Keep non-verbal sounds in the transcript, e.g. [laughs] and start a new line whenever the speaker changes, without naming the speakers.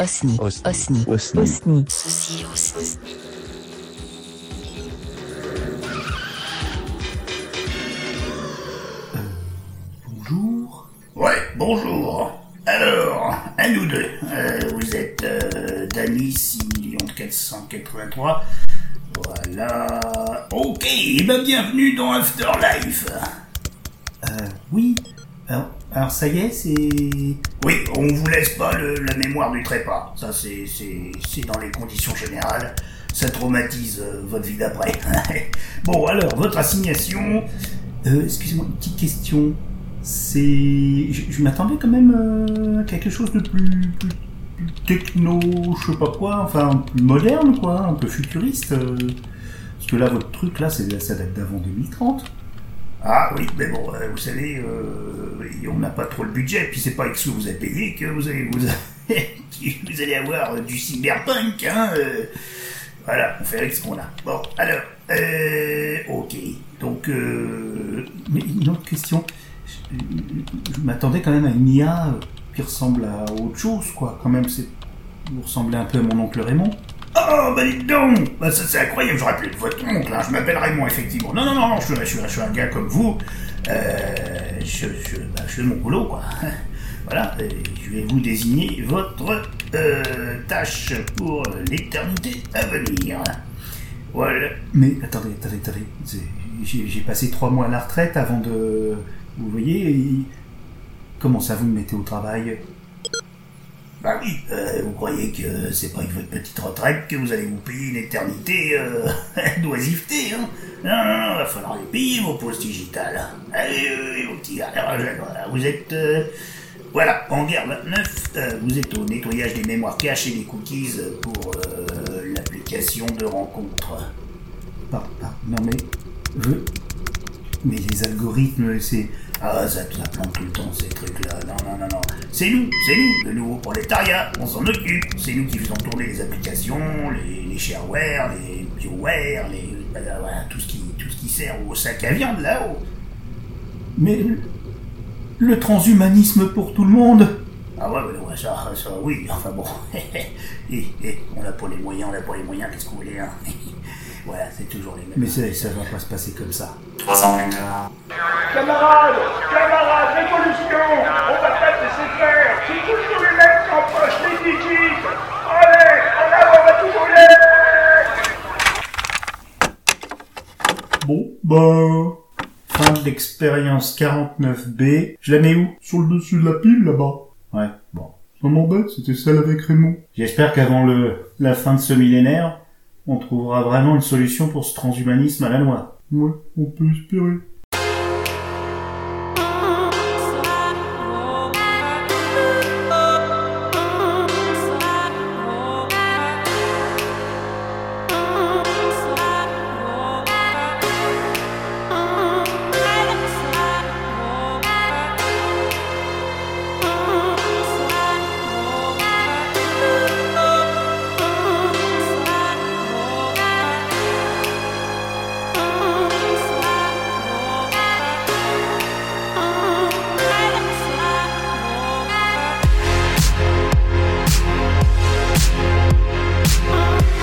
Osni.
Osni.
Osni.
Osni.
Osni.
Bonjour.
Ouais, bonjour. Alors, à nous deux. Euh, vous êtes euh, Dany 6 483. Voilà. Ok, eh ben bienvenue dans Afterlife.
Euh, oui. Alors, alors ça y est, c'est...
Oui, on vous laisse pas le- la mémoire du trépas. Ça, c'est, c'est, c'est dans les conditions générales. Ça traumatise euh, votre vie d'après. [laughs] bon, alors, votre assignation.
Euh, excusez-moi, une petite question. C'est... Je, je m'attendais quand même euh, à quelque chose de plus, plus, plus techno, je sais pas quoi, enfin plus moderne quoi, un peu futuriste. parce que là, votre truc là, c'est, ça date d'avant 2030.
Ah oui, mais bon, euh, vous savez, euh, on n'a pas trop le budget, puis c'est pas avec ce que vous avez payé que vous allez vous, [laughs] allez avoir du cyberpunk, hein. euh. voilà, on fait avec ce qu'on a. Bon, alors, ok, donc,
Mais une autre question. Je, je m'attendais quand même à une IA qui ressemble à autre chose quoi. Quand même, c'est... Vous ressemblez un peu à mon oncle Raymond.
Oh, bah dites donc Bah ça c'est incroyable, j'aurais pu être votre oncle, hein. je m'appelle Raymond, effectivement. Non, non, non, je, je, suis- je suis un gars comme vous. Euh, je, je, bah, je fais mon boulot, quoi. [laughs] Voilà, je vais vous désigner votre euh, tâche pour l'éternité à venir. Voilà.
Mais attendez, attendez, attendez. J'ai j'ai passé trois mois à la retraite avant de. Vous voyez Comment ça vous me mettez au travail?
Bah oui, euh, vous croyez que c'est pas avec votre petite retraite que vous allez vous payer une éternité euh, [laughs] d'oisiveté, hein? Non, non, non, va falloir les payer vos pauses digitales. Allez, euh, vos petits gars, vous êtes... euh, voilà, en guerre 29, euh, vous êtes au nettoyage des mémoires caches et des cookies pour l'application de rencontre.
Pas- Non mais. Je... Mais les algorithmes, c'est.
Ah, ça, ça plante tout le temps, ces trucs-là. Non, non, non, non. C'est nous, c'est nous, le nouveau prolétariat. On s'en occupe. C'est nous qui faisons tourner les applications, les, les shareware, les bioware, les, voilà, voilà, tout, ce qui, tout ce qui sert au sac à viande là-haut.
Mais. le- transhumanisme pour tout le monde
Ah ouais, ouais, ça, ça, oui, enfin bon. [laughs] et, et, on n'a pas les moyens, on n'a pas les moyens, qu'est-ce que vous voulez, hein Voilà, c'est toujours les mêmes.
Mais ça, ça va pas se passer comme ça.
Camarades, camarades, révolution On va pas te laisser faire C'est toujours les mêmes qui empochent les liquides Allez, en avant, on va tout brûler
Bon, bah. Fin de l'expérience 49B. Je la mets où?
Sur le dessus de la pile, là-bas.
Ouais, bon.
Ça m'embête, c'était celle avec Raymond.
J'espère qu'avant le, la fin de ce millénaire, on trouvera vraiment une solution pour ce transhumanisme à la noix.
Ouais, on peut espérer. Oh,